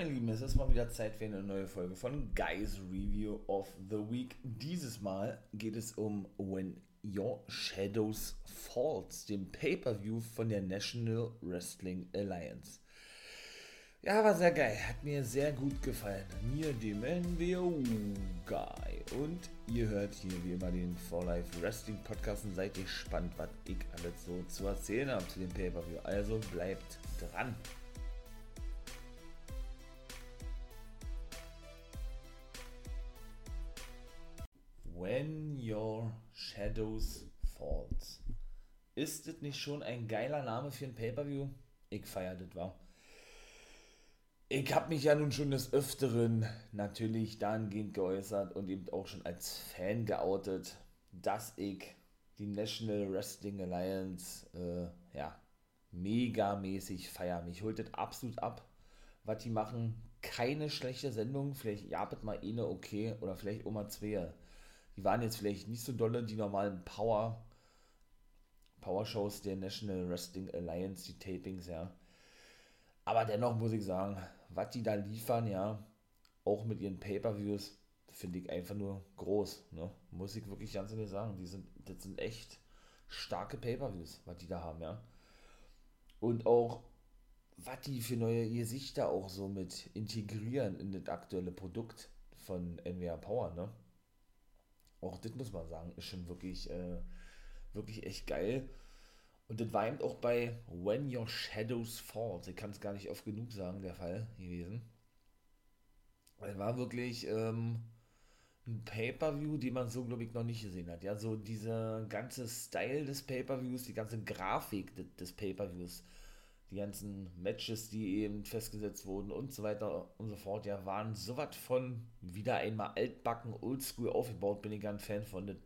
meine Lieben, es ist mal wieder Zeit für eine neue Folge von Guys Review of the Week. Dieses Mal geht es um When Your Shadows Falls, dem Pay-Per-View von der National Wrestling Alliance. Ja, war sehr geil, hat mir sehr gut gefallen. Mir, dem NWO Guy. Und ihr hört hier wie immer den For Life Wrestling Podcast und seid gespannt, was ich alles so zu erzählen habe zu dem Pay-Per-View. Also bleibt dran. When Your Shadows Falls. Ist das nicht schon ein geiler Name für ein Pay-Per-View? Ich feiere das, war. Ich habe mich ja nun schon des Öfteren natürlich dahingehend geäußert und eben auch schon als Fan geoutet, dass ich die National Wrestling Alliance, äh, ja, megamäßig feiere. Mich holt das absolut ab, was die machen. Keine schlechte Sendung, vielleicht ja, mal eine okay oder vielleicht auch mal zwei die waren jetzt vielleicht nicht so dolle, die normalen Power, Power-Shows der National Wrestling Alliance, die Tapings, ja. Aber dennoch muss ich sagen, was die da liefern, ja, auch mit ihren Pay-Per-Views, finde ich einfach nur groß, ne? Muss ich wirklich ganz ehrlich sagen. Die sind, das sind echt starke Pay-Per-Views, was die da haben, ja. Und auch, was die für neue Gesichter auch so mit integrieren in das aktuelle Produkt von NWA Power, ne? Auch das muss man sagen, ist schon wirklich, äh, wirklich echt geil. Und das war eben auch bei When Your Shadows Fall, ich kann es gar nicht oft genug sagen, der Fall gewesen. Es war wirklich ähm, ein Pay-Per-View, den man so, glaube ich, noch nicht gesehen hat. Ja, so dieser ganze Style des Pay-Per-Views, die ganze Grafik des, des Pay-Per-Views, die ganzen Matches, die eben festgesetzt wurden und so weiter und so fort, ja, waren so was von wieder einmal altbacken, oldschool aufgebaut, bin ich ein Fan von. Das,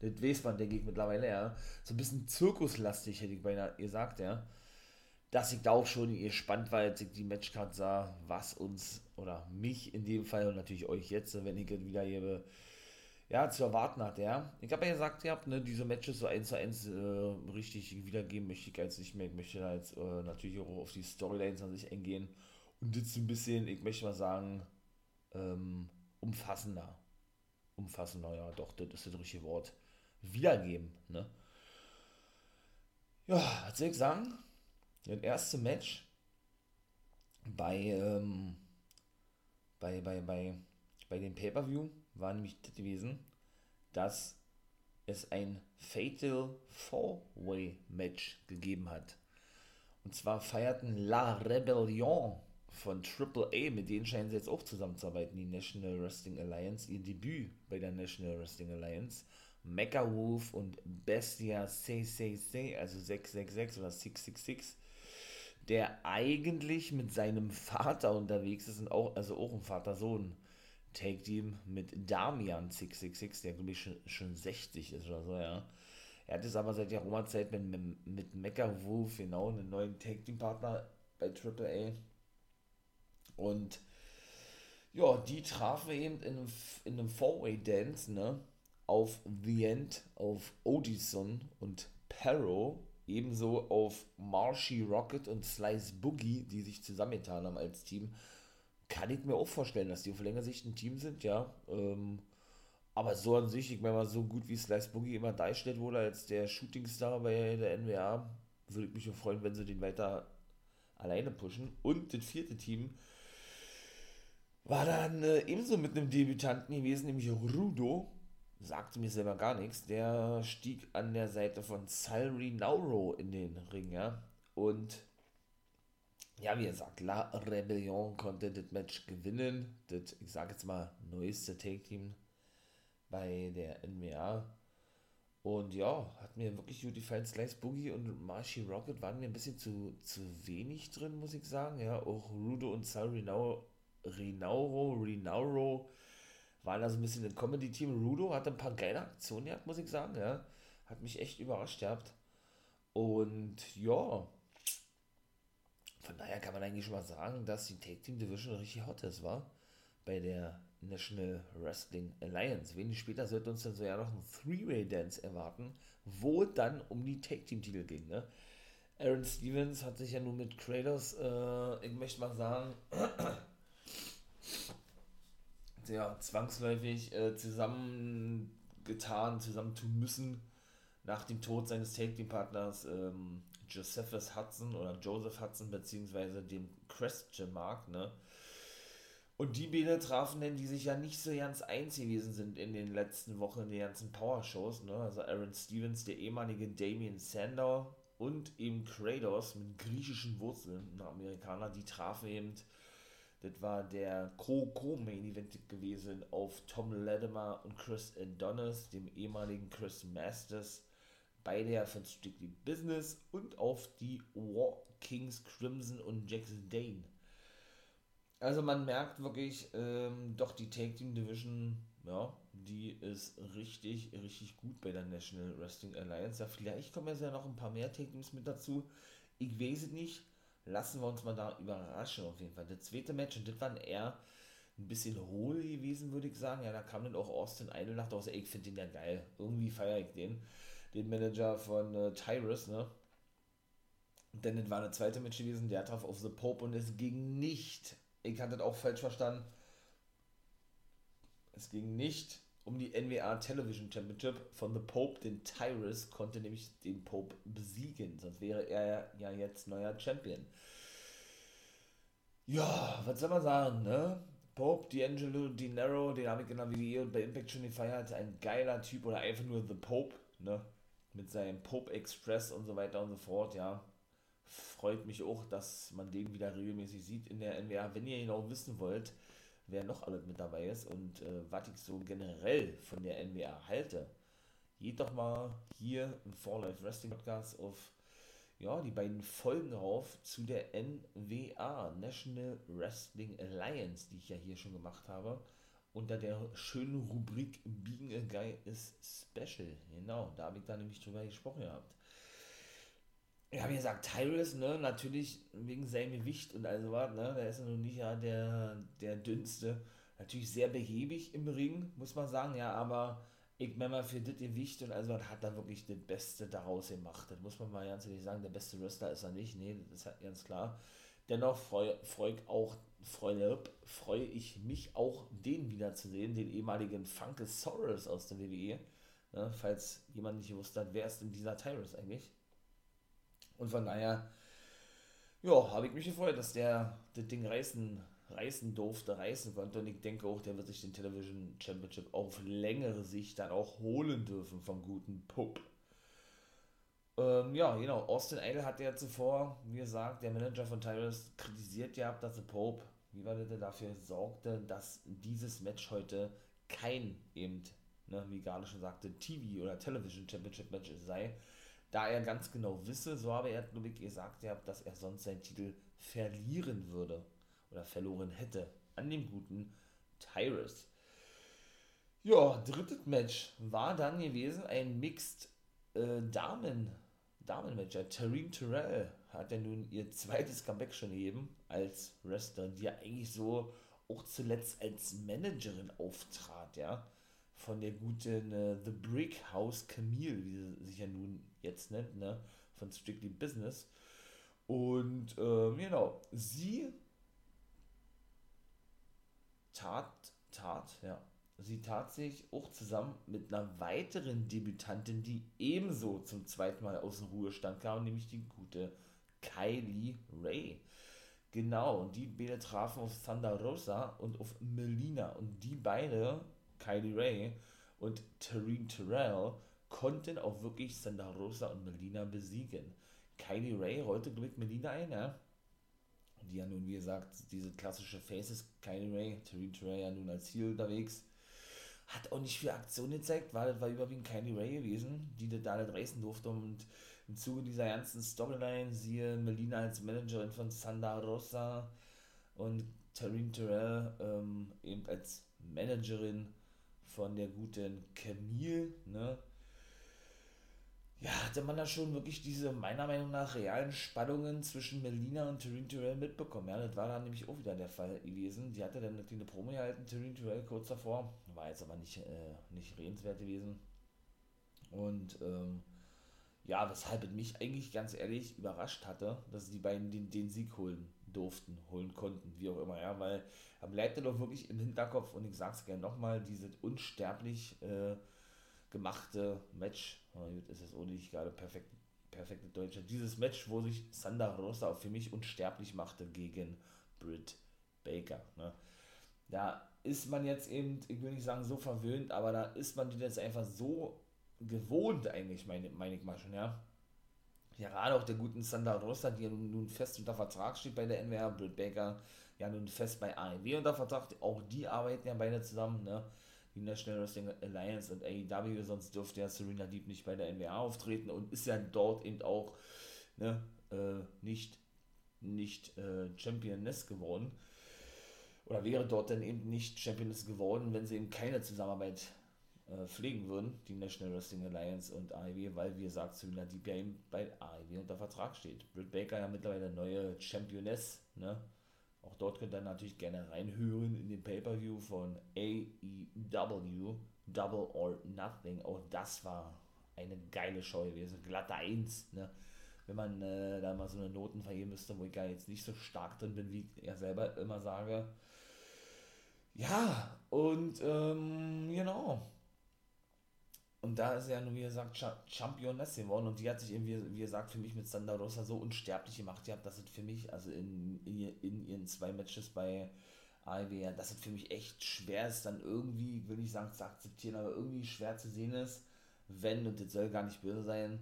das weiß man, denke ich, mittlerweile, ja. So ein bisschen zirkuslastig, hätte ich beinahe gesagt, ja. Dass ich da auch schon gespannt war, als ich die Matchcard sah, was uns, oder mich in dem Fall und natürlich euch jetzt, wenn ich wieder gebe, ja, zu erwarten hat, ja. Ich habe ja gesagt, ihr habt ne, diese Matches so eins zu eins äh, richtig wiedergeben möchte ich jetzt nicht mehr. Ich möchte da jetzt äh, natürlich auch auf die Storylines an sich eingehen und jetzt ein bisschen, ich möchte mal sagen, ähm, umfassender. Umfassender, ja, doch, das ist das richtige Wort. Wiedergeben, ne? Ja, was soll ich sagen? Das erste Match bei, ähm, bei, bei, bei, bei dem Pay-Per-View war nämlich das gewesen, dass es ein Fatal Four-Way Match gegeben hat. Und zwar feierten La Rebellion von AAA, mit denen scheinen sie jetzt auch zusammenzuarbeiten, die National Wrestling Alliance, ihr Debüt bei der National Wrestling Alliance. Mecha Wolf und Bestia 666, also 666 oder 666, der eigentlich mit seinem Vater unterwegs ist und auch, also auch ein Vater-Sohn Take Team mit Damian 666, der glaube ich schon, schon 60 ist oder so, ja. Er hat es aber seit der Roma-Zeit mit, mit, mit Mecha Wolf, genau, einen neuen Take Team Partner bei AAA. Und ja, die trafen eben in einem, in einem Four-Way-Dance, ne, auf The End, auf Odison und Perro, ebenso auf Marshy Rocket und Slice Boogie, die sich zusammengetan haben als Team kann ich mir auch vorstellen, dass die auf längere Sicht ein Team sind, ja. Ähm, aber so an sich, ich meine mal, so gut wie Slice Boogie immer dargestellt wurde als der Shootingstar bei der NWA, würde ich mich freuen, wenn sie den weiter alleine pushen. Und das vierte Team war dann äh, ebenso mit einem Debütanten gewesen, nämlich Rudo. Sagte mir selber gar nichts. Der stieg an der Seite von Salri Nauro in den Ring, ja. Und ja, wie gesagt, La Rebellion konnte das Match gewinnen. Das, ich sage jetzt mal, neueste Take-Team bei der NWA. Und ja, hat mir wirklich gut gefallen. Slice Boogie und Marshy Rocket waren mir ein bisschen zu, zu wenig drin, muss ich sagen. Ja, auch Rudo und Sal Rinauro, Rinauro, Rinauro waren da so ein bisschen ein Comedy-Team. Rudo hat ein paar geile Aktionen gehabt, muss ich sagen. Ja, hat mich echt überrascht gehabt. Und ja, von daher kann man eigentlich schon mal sagen, dass die Tag Team Division richtig hot ist, war bei der National Wrestling Alliance. Wenig später sollte uns dann so ja noch ein Three-Way-Dance erwarten, wo dann um die Tag Team Titel ging. Ne? Aaron Stevens hat sich ja nun mit Kratos, äh, ich möchte mal sagen, ja, zwangsläufig äh, zusammengetan, zusammentun müssen nach dem Tod seines Take-Team-Partners ähm, Josephus Hudson oder Joseph Hudson beziehungsweise dem Christian Mark, ne? Und die beiden trafen denn, die sich ja nicht so ganz eins gewesen sind in den letzten Wochen in den ganzen Power-Shows, ne? Also Aaron Stevens, der ehemalige Damien Sandow und eben Kratos mit griechischen Wurzeln, ein Amerikaner, die trafen eben, das war der Co-Co-Main-Event gewesen auf Tom Latimer und Chris Adonis, dem ehemaligen Chris Masters, beide ja von Strictly Business und auf die War Kings Crimson und Jackson Dane. Also man merkt wirklich, ähm, doch die Tag Team Division, ja, die ist richtig, richtig gut bei der National Wrestling Alliance. Ja, vielleicht kommen ja noch ein paar mehr Tag Teams mit dazu. Ich weiß es nicht. Lassen wir uns mal da überraschen auf jeden Fall. Das zweite Match, und das war eher ein bisschen hohl gewesen, würde ich sagen. Ja, da kam dann auch Austin Idol nach draußen. Ich finde den ja geil. Irgendwie feiere ich den. Den Manager von äh, Tyrus, ne? Denn das war eine zweite Match gewesen, der traf auf The Pope und es ging nicht. Ich hatte das auch falsch verstanden. Es ging nicht um die NWA Television Championship von The Pope, den Tyrus konnte nämlich den Pope besiegen, sonst wäre er ja jetzt neuer Champion. Ja, was soll man sagen, ne? Pope, D'Angelo Dinero, den habe ich in der WWE und bei Impact schon gefeiert, ein geiler Typ oder einfach nur The Pope, ne? Mit seinem Pope Express und so weiter und so fort, ja. Freut mich auch, dass man den wieder regelmäßig sieht in der NWA. Wenn ihr auch wissen wollt, wer noch alles mit dabei ist und äh, was ich so generell von der NWA halte. Geht doch mal hier im For Life Wrestling Podcast auf ja, die beiden Folgen drauf zu der NWA, National Wrestling Alliance, die ich ja hier schon gemacht habe, unter der schönen Rubrik Being a Guy is Special. Genau, da habe ich da nämlich drüber gesprochen gehabt ja, wie gesagt, Tyrus, ne, natürlich wegen seinem Gewicht und all sowas, ne, der ist ja nun nicht ja der, der dünnste. Natürlich sehr behäbig im Ring, muss man sagen, ja, aber ich meine mal, für das Gewicht und also hat er wirklich das Beste daraus gemacht. Das muss man mal ganz ehrlich sagen, der beste Wrestler ist er nicht, nee, das ist ganz klar. Dennoch freue freu auch, freue, freue ich mich auch, den wiederzusehen, den ehemaligen Funkesaurus aus der WWE. Ne, falls jemand nicht gewusst hat, wer ist denn dieser Tyrus eigentlich? Und von daher, ja, habe ich mich gefreut, dass der das Ding reißen, reißen durfte, reißen konnte. Und ich denke auch, der wird sich den Television Championship auf längere Sicht dann auch holen dürfen vom guten Pup. Ähm, ja, genau. Austin Idol hat ja zuvor, wie gesagt, der Manager von Tyrus kritisiert ja, dass der Pope, wie war der dafür sorgte, dass dieses Match heute kein eben, ne, wie gerade schon sagte, TV oder Television Championship Match sei, da er ganz genau wisse, so habe er glaube gesagt, dass er sonst seinen Titel verlieren würde oder verloren hätte an dem guten Tyrus. Ja, drittes Match war dann gewesen ein Mixed äh, Damen Damenmatch. Ja, Tareen Terrell hat ja nun ihr zweites Comeback schon gegeben als Wrestler, die ja eigentlich so auch zuletzt als Managerin auftrat, ja von der guten äh, The Brick House Camille, wie sie sich ja nun jetzt nennt, ne, von Strictly Business. Und ähm, genau, sie tat, tat, ja, sie tat sich auch zusammen mit einer weiteren Debütantin, die ebenso zum zweiten Mal aus dem Ruhestand kam, nämlich die gute Kylie Ray. Genau, und die beide trafen auf Thunder Rosa und auf Melina. Und die beide Kylie Ray und Tareen Terrell konnten auch wirklich Santa Rosa und Melina besiegen. Kylie Ray rollte Glück Melina ein, ja. Die ja nun, wie gesagt, diese klassische Faces, Kylie Ray, Tareen Terrell ja nun als Ziel unterwegs. Hat auch nicht viel Aktion gezeigt, weil das war überwiegend Kylie Ray gewesen, die das da nicht reißen durfte. Und im Zuge dieser ganzen Storyline, siehe Melina als Managerin von Santa Rosa und Tareen Terrell ähm, eben als Managerin von der guten Camille, ne? Ja, hatte man da schon wirklich diese, meiner Meinung nach, realen Spannungen zwischen Melina und Tareen Terrell mitbekommen. Ja, das war dann nämlich auch wieder der Fall gewesen. Die hatte dann eine kleine Promo gehalten, Tareen Terrell, kurz davor. War jetzt aber nicht, äh, nicht redenswert gewesen. Und, ähm, ja, weshalb es mich eigentlich ganz ehrlich überrascht hatte, dass die beiden den, den Sieg holen durften, holen konnten, wie auch immer, ja, weil er bleibt ja doch wirklich im Hinterkopf und ich sag's gerne nochmal, dieses unsterblich äh, gemachte Match, oh, gut, ist es auch nicht gerade perfekt, perfekte Deutsche, dieses Match, wo sich Sander Rosa für mich unsterblich machte gegen Britt Baker, ne? Da ist man jetzt eben, ich will nicht sagen so verwöhnt, aber da ist man jetzt einfach so gewohnt eigentlich, meine, meine ich mal schon, ja. Gerade auch der guten Sandra Rosa, die ja nun, nun, fest unter Vertrag steht bei der NWR, Britt Baker ja nun fest bei AEW unter Vertrag, auch die arbeiten ja beide zusammen, ne? Die National Wrestling Alliance und AEW, sonst dürfte ja Serena Deep nicht bei der NWA auftreten und ist ja dort eben auch ne, äh, nicht, nicht äh, Championess geworden. Oder wäre dort dann eben nicht Championess geworden, wenn sie eben keine Zusammenarbeit äh, pflegen würden, die National Wrestling Alliance und AEW, weil, wie gesagt, Serena Deep ja eben bei AEW unter Vertrag steht. Britt Baker ja mittlerweile neue Championess, ne? Auch dort könnt ihr natürlich gerne reinhören in den Pay-Per-View von AEW, Double or Nothing. Auch das war eine geile Show gewesen. Glatte 1, ne? Wenn man äh, da mal so eine Noten vergeben müsste, wo ich gar jetzt nicht so stark drin bin, wie ich ja selber immer sage. Ja, und ähm, genau. Und da ist er nur, wie gesagt, Championess geworden. Und die hat sich eben, wie, gesagt, für mich mit Sandra Rosa so unsterblich gemacht gehabt, dass es für mich, also in, in, in ihren zwei Matches bei AEW, dass es für mich echt schwer ist, dann irgendwie, will ich sagen, zu akzeptieren, aber irgendwie schwer zu sehen ist, wenn, und das soll gar nicht böse sein,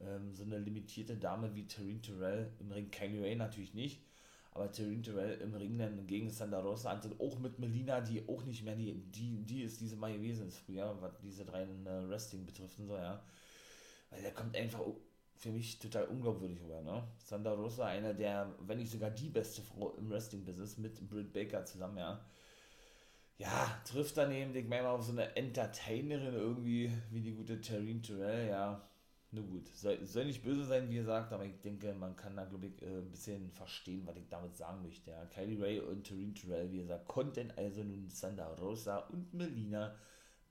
ähm, so eine limitierte Dame wie Taryn Terrell im Ring, Kylie Ray natürlich nicht, aber Terrin Terrell im Ring dann gegen Sandra Rosa antritt, auch mit Melina, die auch nicht mehr die, die, die ist diese Mal gewesen ist früher, was diese drei äh, Wrestling betrifft und so, ja. Weil der kommt einfach für mich total unglaubwürdig rüber, ne? Sandra Rosa, einer der, wenn nicht sogar die beste Frau im Wrestling-Business mit Britt Baker zusammen, ja. Ja, trifft daneben, denke ich mal, auf so eine Entertainerin irgendwie, wie die gute Terrin Terrell, ja nur gut, soll, nicht böse sein, wie ihr sagt, aber ich denke, man kann da, glaube ich, äh, ein bisschen verstehen, was ich damit sagen möchte. Ja. Kylie Ray und Tareen Terrell, wie gesagt, konnten also nun Sandra Rosa und Melina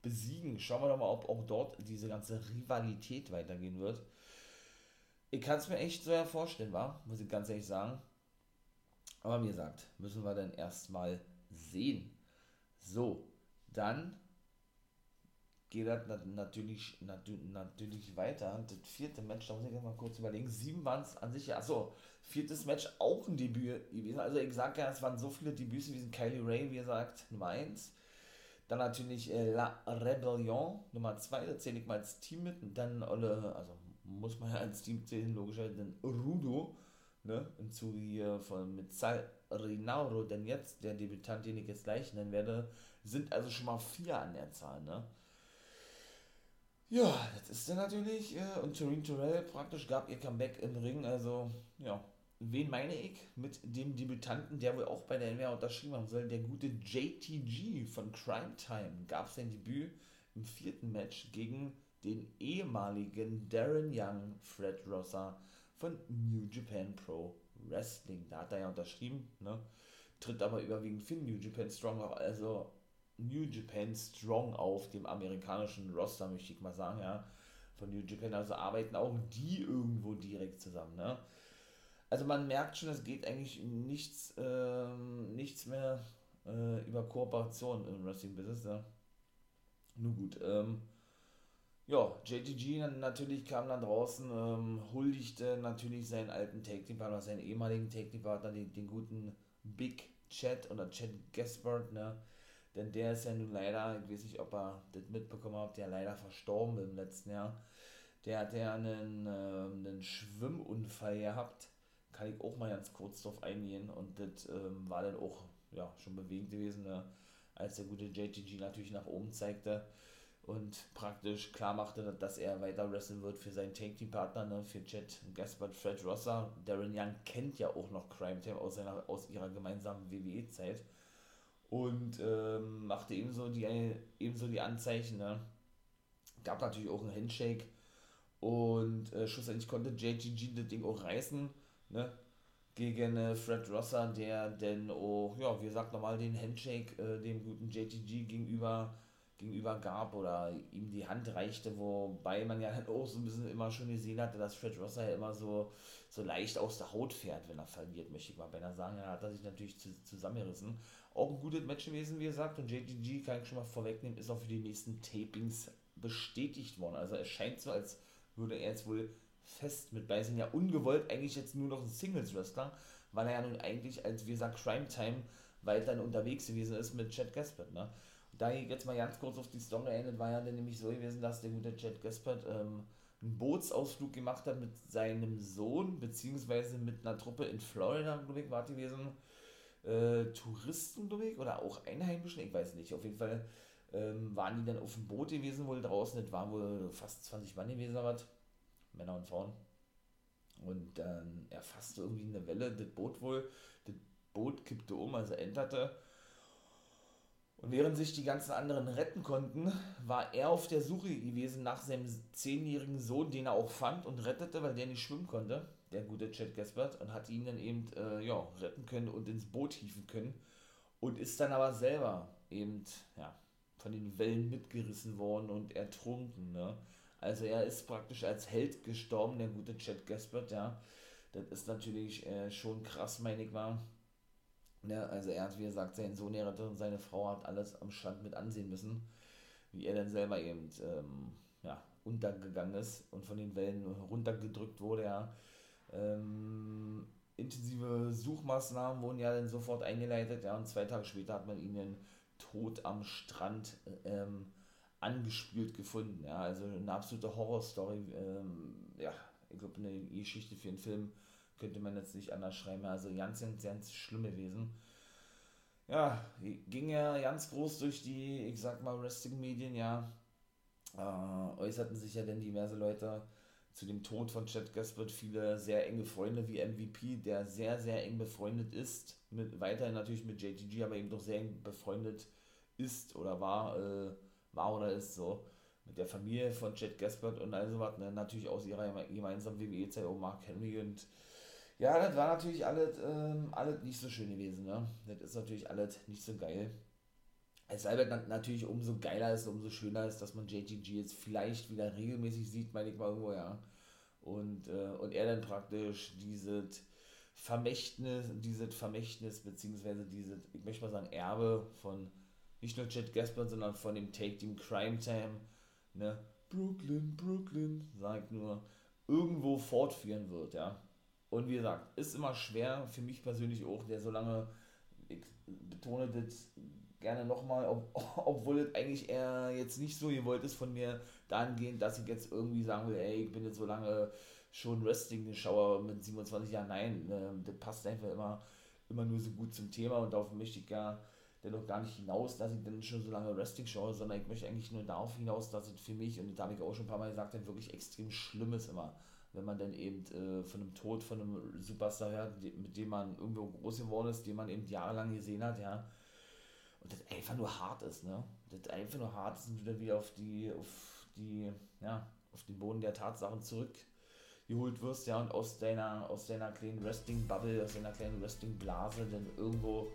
besiegen. Schauen wir doch mal, ob auch dort diese ganze Rivalität weitergehen wird. Ich kann es mir echt so vorstellen, war, muss ich ganz ehrlich sagen. Aber wie gesagt, müssen wir dann erstmal sehen. So, dann geht das natürlich, natürlich weiter. Das vierte Match, da muss ich mal kurz überlegen. Sieben waren es an sich. Achso, viertes Match auch ein Debüt gewesen. Also ich sag ja, es waren so viele Debüts gewesen. Kylie Ray, wie gesagt, Nummer 1. Dann natürlich äh, La Rebellion, Nummer 2, da zähle ich mal als Team mit. Und dann, alle, also muss man ja als Team zählen, logischerweise, dann Rudo, ne, im Zuge hier von mit Sal Rinauro, denn jetzt, der Debütant, den ich jetzt gleich nennen werde, sind also schon mal vier an der Zahl, ne. Ja, das ist dann natürlich, äh, und Turin Terrell praktisch gab ihr Comeback im Ring, also, ja. Wen meine ich? Mit dem Debütanten, der wohl auch bei der NWA unterschrieben haben soll, der gute JTG von Crime Time gab sein Debüt im vierten Match gegen den ehemaligen Darren Young Fred Rosser von New Japan Pro Wrestling. Da hat er ja unterschrieben, ne? Tritt aber überwiegend für New Japan Strong, also New Japan Strong auf dem amerikanischen Roster, möchte ich mal sagen, ja. Von New Japan, also arbeiten auch die irgendwo direkt zusammen, ne? Also man merkt schon, es geht eigentlich nichts, ähm, nichts mehr äh, über Kooperation im Wrestling-Business, ne? Nur gut, ähm, ja, JTG natürlich kam dann draußen, ähm, huldigte natürlich seinen alten Take-Team-Partner, seinen ehemaligen Take-Team-Partner, den, den guten Big Chat oder Chat Gaspard, ne? Denn der ist ja nun leider, ich weiß nicht, ob er das mitbekommen hat, der leider verstorben im letzten Jahr. Der hat ja einen, äh, einen Schwimmunfall gehabt. Kann ich auch mal ganz kurz drauf eingehen. Und das ähm, war dann auch ja, schon bewegend gewesen, ne? als der gute JTG natürlich nach oben zeigte und praktisch klar machte, dass er weiter wresteln wird für seinen Tank Team Partner, ne, für Jet Gaspard Fred Rosser. Darren Young kennt ja auch noch Crime Time aus, seiner, aus ihrer gemeinsamen WWE-Zeit und ähm, machte ebenso die, ebenso die Anzeichen. Ne? Gab natürlich auch einen Handshake und äh, schlussendlich konnte JGG das Ding auch reißen ne? gegen äh, Fred Rosser, der denn auch, ja, wie gesagt, nochmal den Handshake äh, dem guten JGG gegenüber gegenüber gab oder ihm die Hand reichte, wobei man ja dann auch so ein bisschen immer schon gesehen hatte, dass Fred Rosser ja immer so, so leicht aus der Haut fährt, wenn er verliert, möchte ich mal beinahe sagen. Da hat er sich natürlich zu, zusammengerissen. Auch ein gutes Match gewesen, wie gesagt, und JTG kann ich schon mal vorwegnehmen, ist auch für die nächsten Tapings bestätigt worden. Also es scheint so, als würde er jetzt wohl fest mit bei sein. Ja, ungewollt eigentlich jetzt nur noch ein Singles-Wrestler, weil er ja nun eigentlich als, wie gesagt, Crime Time weiterhin unterwegs gewesen ist mit Chad Gaspard. Ne? Da ich jetzt mal ganz kurz auf die Story erinnert, war ja dann nämlich so gewesen, dass der gute Chad Gaspard ähm, einen Bootsausflug gemacht hat mit seinem Sohn, beziehungsweise mit einer Truppe in Florida, glaube ich, war gewesen. Äh, Touristen, glaube ich, oder auch Einheimischen, ich weiß nicht. Auf jeden Fall ähm, waren die dann auf dem Boot gewesen, wohl draußen. Das waren wohl fast 20 Mann gewesen, aber Männer und Frauen. Und dann erfasste irgendwie eine Welle, das Boot wohl. Das Boot kippte um, also enterte und während sich die ganzen anderen retten konnten, war er auf der Suche gewesen nach seinem zehnjährigen Sohn, den er auch fand und rettete, weil der nicht schwimmen konnte, der gute Chad Gaspard, und hat ihn dann eben äh, ja, retten können und ins Boot hieven können. Und ist dann aber selber eben ja, von den Wellen mitgerissen worden und ertrunken. Ne? Also er ist praktisch als Held gestorben, der gute Chad Gaspard, ja. Das ist natürlich äh, schon krass, meine ich mal. Ne, also er hat, wie gesagt, seinen Sohn errettet und seine Frau hat alles am Strand mit ansehen müssen, wie er dann selber eben ähm, ja, untergegangen ist und von den Wellen runtergedrückt wurde. Ja. Ähm, intensive Suchmaßnahmen wurden ja dann sofort eingeleitet, ja, und zwei Tage später hat man ihn dann tot am Strand ähm, angespült gefunden. Ja, also eine absolute Horrorstory. Ähm, ja, ich glaube, eine Geschichte für einen Film könnte man jetzt nicht anders schreiben. Also ganz, ganz, ganz schlimm gewesen. Ja, ging ja ganz groß durch die, ich sag mal, Wrestling-Medien, ja. Äh, äußerten sich ja dann diverse Leute zu dem Tod von Chad Gaspard, viele sehr enge Freunde wie MVP, der sehr, sehr eng befreundet ist, mit, weiterhin natürlich mit JTG, aber eben doch sehr eng befreundet ist oder war, äh, war oder ist so, mit der Familie von Chad Gaspard und all sowas, ne? natürlich aus ihrer gemeinsamen WWE-Zeit auch Mark Henry und ja, das war natürlich alles, ähm, alles nicht so schön gewesen, ne? Das ist natürlich alles nicht so geil. Es sei denn, natürlich umso geiler ist, umso schöner ist, dass man JTG jetzt vielleicht wieder regelmäßig sieht, meine ich mal irgendwo, ja. Und, äh, und er dann praktisch dieses Vermächtnis, dieses Vermächtnis, beziehungsweise dieses, ich möchte mal sagen, Erbe von nicht nur Chad Gaspard, sondern von dem Take Team Crime Time, ne? Brooklyn, Brooklyn, sagt nur, irgendwo fortführen wird, ja. Und wie gesagt, ist immer schwer für mich persönlich auch, der so lange, ich betone das gerne nochmal, ob, obwohl es eigentlich eher jetzt nicht so gewollt ist von mir, dahingehend, dass ich jetzt irgendwie sagen will, ey, ich bin jetzt so lange schon Wrestling-Schauer mit 27 Jahren. Nein, äh, das passt einfach immer, immer nur so gut zum Thema und darauf möchte ich ja dennoch gar nicht hinaus, dass ich dann schon so lange Wrestling schaue, sondern ich möchte eigentlich nur darauf hinaus, dass es für mich, und das habe ich auch schon ein paar Mal gesagt, dann wirklich extrem schlimm ist immer wenn man dann eben äh, von einem Tod von einem Superstar hört, mit dem man irgendwo groß geworden ist, den man eben jahrelang gesehen hat, ja. Und das einfach nur hart ist, ne? Das einfach nur hart ist und du dann wieder auf die, auf die, ja, auf den Boden der Tatsachen zurückgeholt wirst, ja, und aus deiner, aus deiner kleinen Wrestling-Bubble, aus deiner kleinen Wrestling-Blase dann irgendwo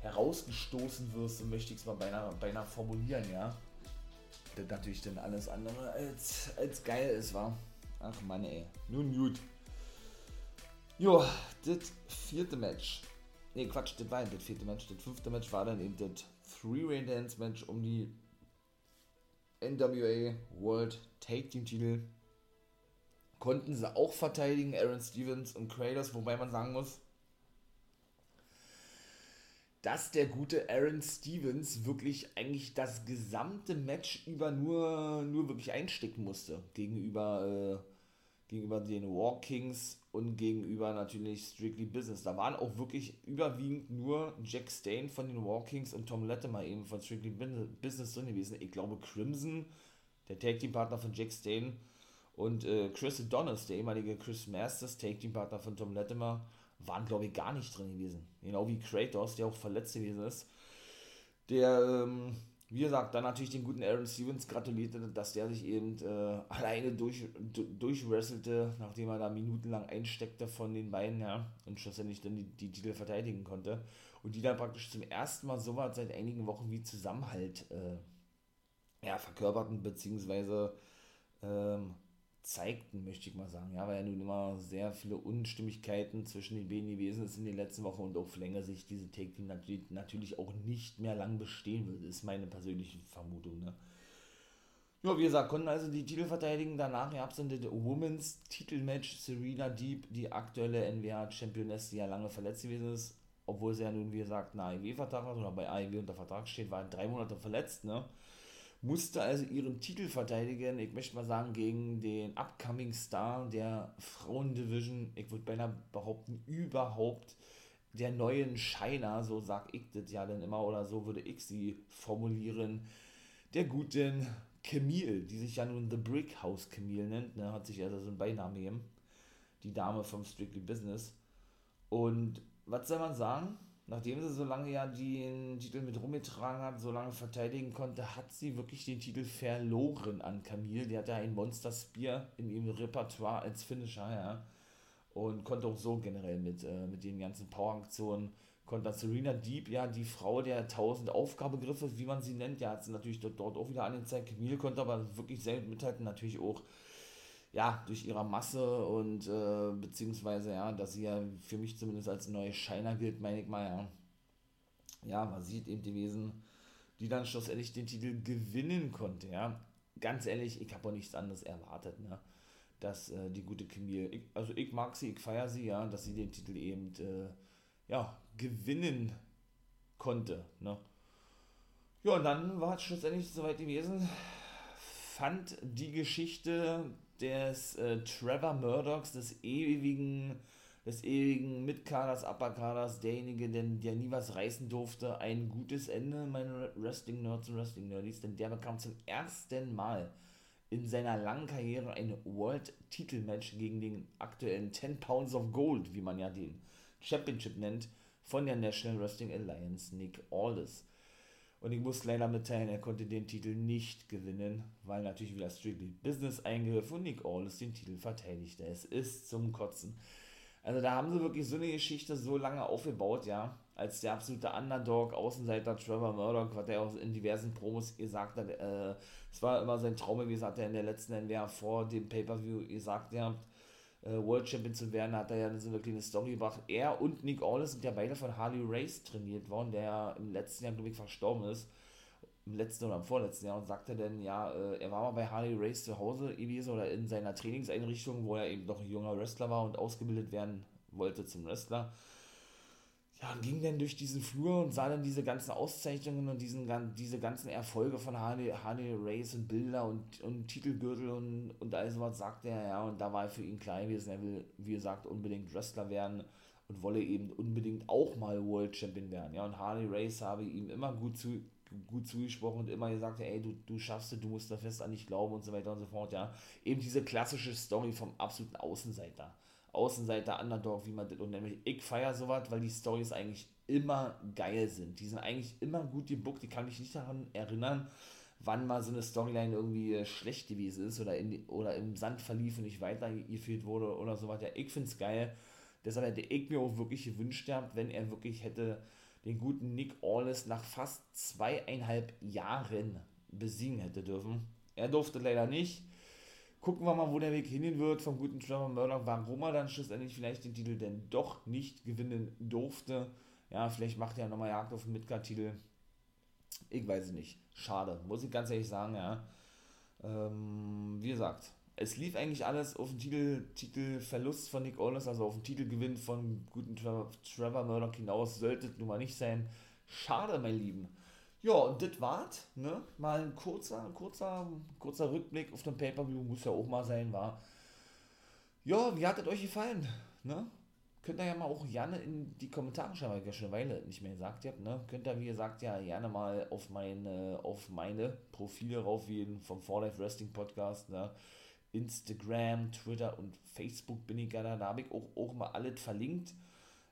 herausgestoßen wirst, so möchte ich es mal beinahe, beinahe formulieren, ja. Das natürlich dann alles andere als, als geil ist, war. Ach Mann, ey. Nun gut. Jo, das vierte Match. Ne, Quatsch, das war nicht das vierte Match. Das fünfte Match war dann eben das Three-Way Dance Match um die NWA World Take Team Titel. Konnten sie auch verteidigen, Aaron Stevens und Kratos, wobei man sagen muss, dass der gute Aaron Stevens wirklich eigentlich das gesamte Match über nur, nur wirklich einstecken musste gegenüber äh, gegenüber den War Kings und gegenüber natürlich Strictly Business. Da waren auch wirklich überwiegend nur Jack Stain von den War Kings und Tom Latimer eben von Strictly Business drin gewesen. Ich glaube Crimson, der Tag Team Partner von Jack Stain und äh, Chris Adonis, der ehemalige Chris Masters, Tag Team Partner von Tom Latimer, waren glaube ich gar nicht drin gewesen. Genau wie Kratos, der auch verletzt gewesen ist. Der ähm, wie gesagt, dann natürlich den guten Aaron Stevens gratulierte, dass der sich eben äh, alleine durch, durchwrestelte, nachdem er da minutenlang einsteckte von den beiden, ja, und schlussendlich dann die, die Titel verteidigen konnte. Und die dann praktisch zum ersten Mal so weit seit einigen Wochen wie Zusammenhalt äh, ja, verkörperten, beziehungsweise ähm, zeigten, möchte ich mal sagen. Ja, weil ja nun immer sehr viele Unstimmigkeiten zwischen den beiden gewesen ist in den letzten Wochen und auf längere Sicht diese Take Team natürlich, natürlich auch nicht mehr lang bestehen wird, ist meine persönliche Vermutung. Ne? Ja, wie gesagt, konnten also die Titel verteidigen. Danach gab es dann Women's Titelmatch Serena Deep, die aktuelle NWA-Championess, die ja lange verletzt gewesen ist, obwohl sie ja nun, wie gesagt, einen AEW-Vertrag hat oder bei AEW unter Vertrag steht, war drei Monate verletzt, ne? Musste also ihren Titel verteidigen, ich möchte mal sagen, gegen den Upcoming Star der Frauendivision, ich würde beinahe behaupten, überhaupt der neuen Shiner, so sag ich das ja dann immer, oder so würde ich sie formulieren, der guten Camille, die sich ja nun The Brick House Camille nennt, ne, hat sich also so ein Beinamen gegeben, die Dame vom Strictly Business. Und was soll man sagen? Nachdem sie so lange ja den Titel mit rumgetragen hat, so lange verteidigen konnte, hat sie wirklich den Titel verloren an Camille. Die hatte ja ein Monster Spear in ihrem Repertoire als Finisher, ja. Und konnte auch so generell mit, äh, mit den ganzen Power-Aktionen, konnte Serena Deep, ja, die Frau der tausend Aufgabegriffe, wie man sie nennt, ja, hat sie natürlich dort, dort auch wieder angezeigt. Camille konnte aber wirklich selten mithalten, natürlich auch ja, durch ihre Masse und äh, beziehungsweise, ja, dass sie ja für mich zumindest als neue Shiner gilt, meine ich mal, ja. Ja, man sieht eben gewesen, die dann schlussendlich den Titel gewinnen konnte, ja. Ganz ehrlich, ich habe auch nichts anderes erwartet, ne. Dass äh, die gute Camille, ich, also ich mag sie, ich feiere sie, ja, dass sie den Titel eben, äh, ja, gewinnen konnte, ne. Ja, und dann war es schlussendlich soweit gewesen, fand die Geschichte des äh, Trevor Murdochs, des ewigen, des ewigen Mitkaders, Upperkaders, derjenige, der, der nie was reißen durfte, ein gutes Ende, meine Wrestling-Nerds und Wrestling-Nerdies, denn der bekam zum ersten Mal in seiner langen Karriere ein World-Titel-Match gegen den aktuellen 10 Pounds of Gold, wie man ja den Championship nennt, von der National Wrestling Alliance, Nick Aldis. Und ich muss leider mitteilen, er konnte den Titel nicht gewinnen, weil natürlich wieder Strictly Business eingriff und Nick Aldis den Titel verteidigte. Es ist zum Kotzen. Also da haben sie wirklich so eine Geschichte so lange aufgebaut, ja, als der absolute Underdog, Außenseiter Trevor Murdoch, was er auch in diversen Promos gesagt hat, äh, es war immer sein Traum, wie gesagt, er in der letzten NWA vor dem Pay-Per-View gesagt hat, World Champion zu werden, hat er ja so eine kleine Story gebracht. Er und Nick Aldis sind ja beide von Harley Race trainiert worden, der ja im letzten Jahr, glaube ich, verstorben ist. Im letzten oder im vorletzten Jahr und sagte dann, ja, äh, er war mal bei Harley Race zu Hause gewesen oder in seiner Trainingseinrichtung, wo er eben noch ein junger Wrestler war und ausgebildet werden wollte zum Wrestler ja, und ging dann durch diesen Flur und sah dann diese ganzen Auszeichnungen und diesen, diese ganzen Erfolge von Harley, Harley Race und Bilder und, und Titelgürtel und, und all sowas, sagte er, ja, und da war für ihn klar gewesen, er will, wie gesagt, unbedingt Wrestler werden und wolle eben unbedingt auch mal World Champion werden, ja, und Harley Race habe ihm immer gut zu, gut zugesprochen und immer gesagt, ey, du, du schaffst es, du musst da fest an dich glauben und so weiter und so fort, ja, eben diese klassische Story vom absoluten Außenseiter, Außenseiter, Underdog, wie man das und nämlich ich feiere sowas, weil die Stories eigentlich immer geil sind. Die sind eigentlich immer gut gebuckt, die kann mich nicht daran erinnern, wann mal so eine Storyline irgendwie schlecht gewesen ist oder, in oder im Sand verlief und nicht weitergeführt wurde oder sowas. Ja, ich finde es geil. Deshalb hätte ich mir auch wirklich gewünscht wenn er wirklich hätte den guten Nick Aldis nach fast zweieinhalb Jahren besiegen hätte dürfen. Er durfte leider nicht gucken wir mal, wo der Weg hingehen wird vom guten Trevor Murdoch, warum er dann schlussendlich vielleicht den Titel denn doch nicht gewinnen durfte. Ja, vielleicht macht er ja nochmal Jagd auf den Midcard-Titel. Ich weiß es nicht. Schade, muss ich ganz ehrlich sagen, ja. Ähm, wie gesagt, es lief eigentlich alles auf den Titel, Titelverlust von Nick Aldis, also auf den Titelgewinn von guten Trevor, Trevor Murdoch hinaus, sollte nun mal nicht sein. Schade, mein Lieben. Ja, und das war's, ne? Mal ein kurzer, kurzer, kurzer Rückblick auf den Pay-Per-View, muss ja auch mal sein, war. Ja, wie hat es euch gefallen, ne? Könnt ihr ja mal auch gerne in die Kommentare schreiben, weil ich ja schon eine Weile nicht mehr gesagt habe, ne? Könnt ihr, wie gesagt, ja gerne mal auf meine, auf meine Profile raufgehen vom For Life Wrestling Podcast, ne? Instagram, Twitter und Facebook bin ich da, da habe ich auch, auch mal alles verlinkt.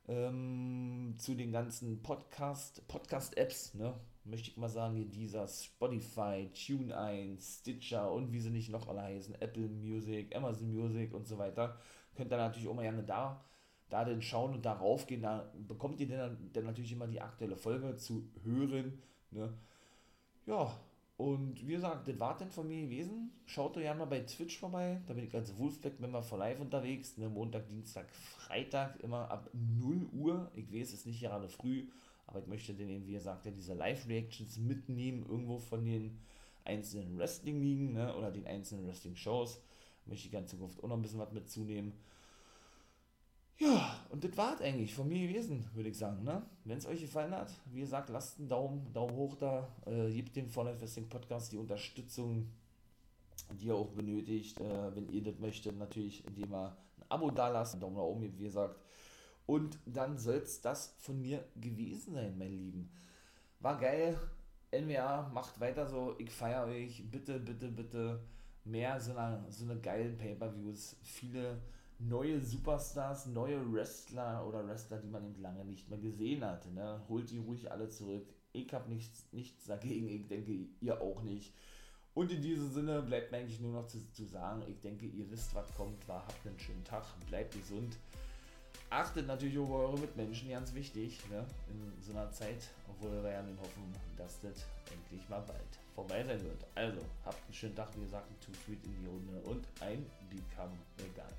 Ähm, zu den ganzen Podcast, Podcast-Apps, ne? Möchte ich mal sagen, hier dieser Spotify, TuneIn, Stitcher und wie sie nicht noch alle heißen, Apple Music, Amazon Music und so weiter. Könnt ihr natürlich auch mal gerne da, da denn schauen und darauf gehen. Da bekommt ihr dann, dann natürlich immer die aktuelle Folge zu hören. Ne? Ja, Und wie gesagt, das war dann von mir gewesen. Schaut doch gerne mal bei Twitch vorbei. Da bin ich als Wolfpack-Member for Live unterwegs. Ne? Montag, Dienstag, Freitag immer ab 0 Uhr. Ich weiß, es ist nicht gerade früh, aber ich möchte den eben, wie gesagt, ja, diese Live-Reactions mitnehmen, irgendwo von den einzelnen Wrestling-Ligen ne? oder den einzelnen Wrestling-Shows. Möchte ich in Zukunft auch noch ein bisschen was mitzunehmen. Ja, und das war es eigentlich von mir gewesen, würde ich sagen. Ne? Wenn es euch gefallen hat, wie gesagt, lasst einen Daumen, Daumen hoch da, äh, gebt dem Fallout Wrestling Podcast die Unterstützung, die ihr auch benötigt, äh, wenn ihr das möchtet, natürlich, indem ihr ein Abo da lasst, einen Daumen nach oben, wie gesagt. Und dann soll es das von mir gewesen sein, mein Lieben. War geil. NWA, macht weiter so. Ich feiere euch. Bitte, bitte, bitte mehr so eine, so eine geilen Pay-Per-Views. Viele neue Superstars, neue Wrestler oder Wrestler, die man eben lange nicht mehr gesehen hat. Ne? Holt die ruhig alle zurück. Ich habe nichts, nichts dagegen, ich denke, ihr auch nicht. Und in diesem Sinne bleibt mir eigentlich nur noch zu, zu sagen, ich denke, ihr wisst, was kommt, war, habt einen schönen Tag, bleibt gesund. Achtet natürlich auf eure Mitmenschen, ganz wichtig, ne? in so einer Zeit, obwohl wir ja nun hoffen, dass das endlich mal bald vorbei sein wird. Also, habt einen schönen Tag, wie gesagt, ein Two-Tweet in die Runde und ein Become Vegan.